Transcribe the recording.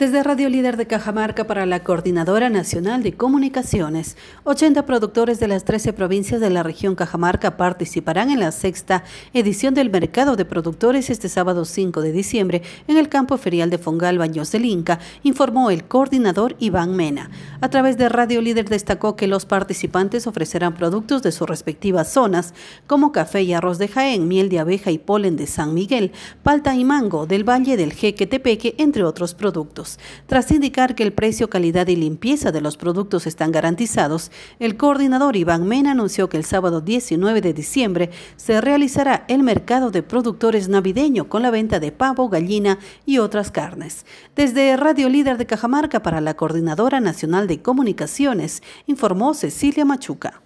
Desde Radio Líder de Cajamarca para la Coordinadora Nacional de Comunicaciones, 80 productores de las 13 provincias de la región Cajamarca participarán en la sexta edición del Mercado de Productores este sábado 5 de diciembre en el campo ferial de Fongal Baños del Inca, informó el coordinador Iván Mena. A través de Radio Líder destacó que los participantes ofrecerán productos de sus respectivas zonas, como café y arroz de Jaén, miel de abeja y polen de San Miguel, palta y mango del Valle del Jequetepeque, entre otros productos. Tras indicar que el precio, calidad y limpieza de los productos están garantizados, el coordinador Iván Mena anunció que el sábado 19 de diciembre se realizará el mercado de productores navideño con la venta de pavo, gallina y otras carnes. Desde Radio Líder de Cajamarca para la Coordinadora Nacional de Comunicaciones, informó Cecilia Machuca.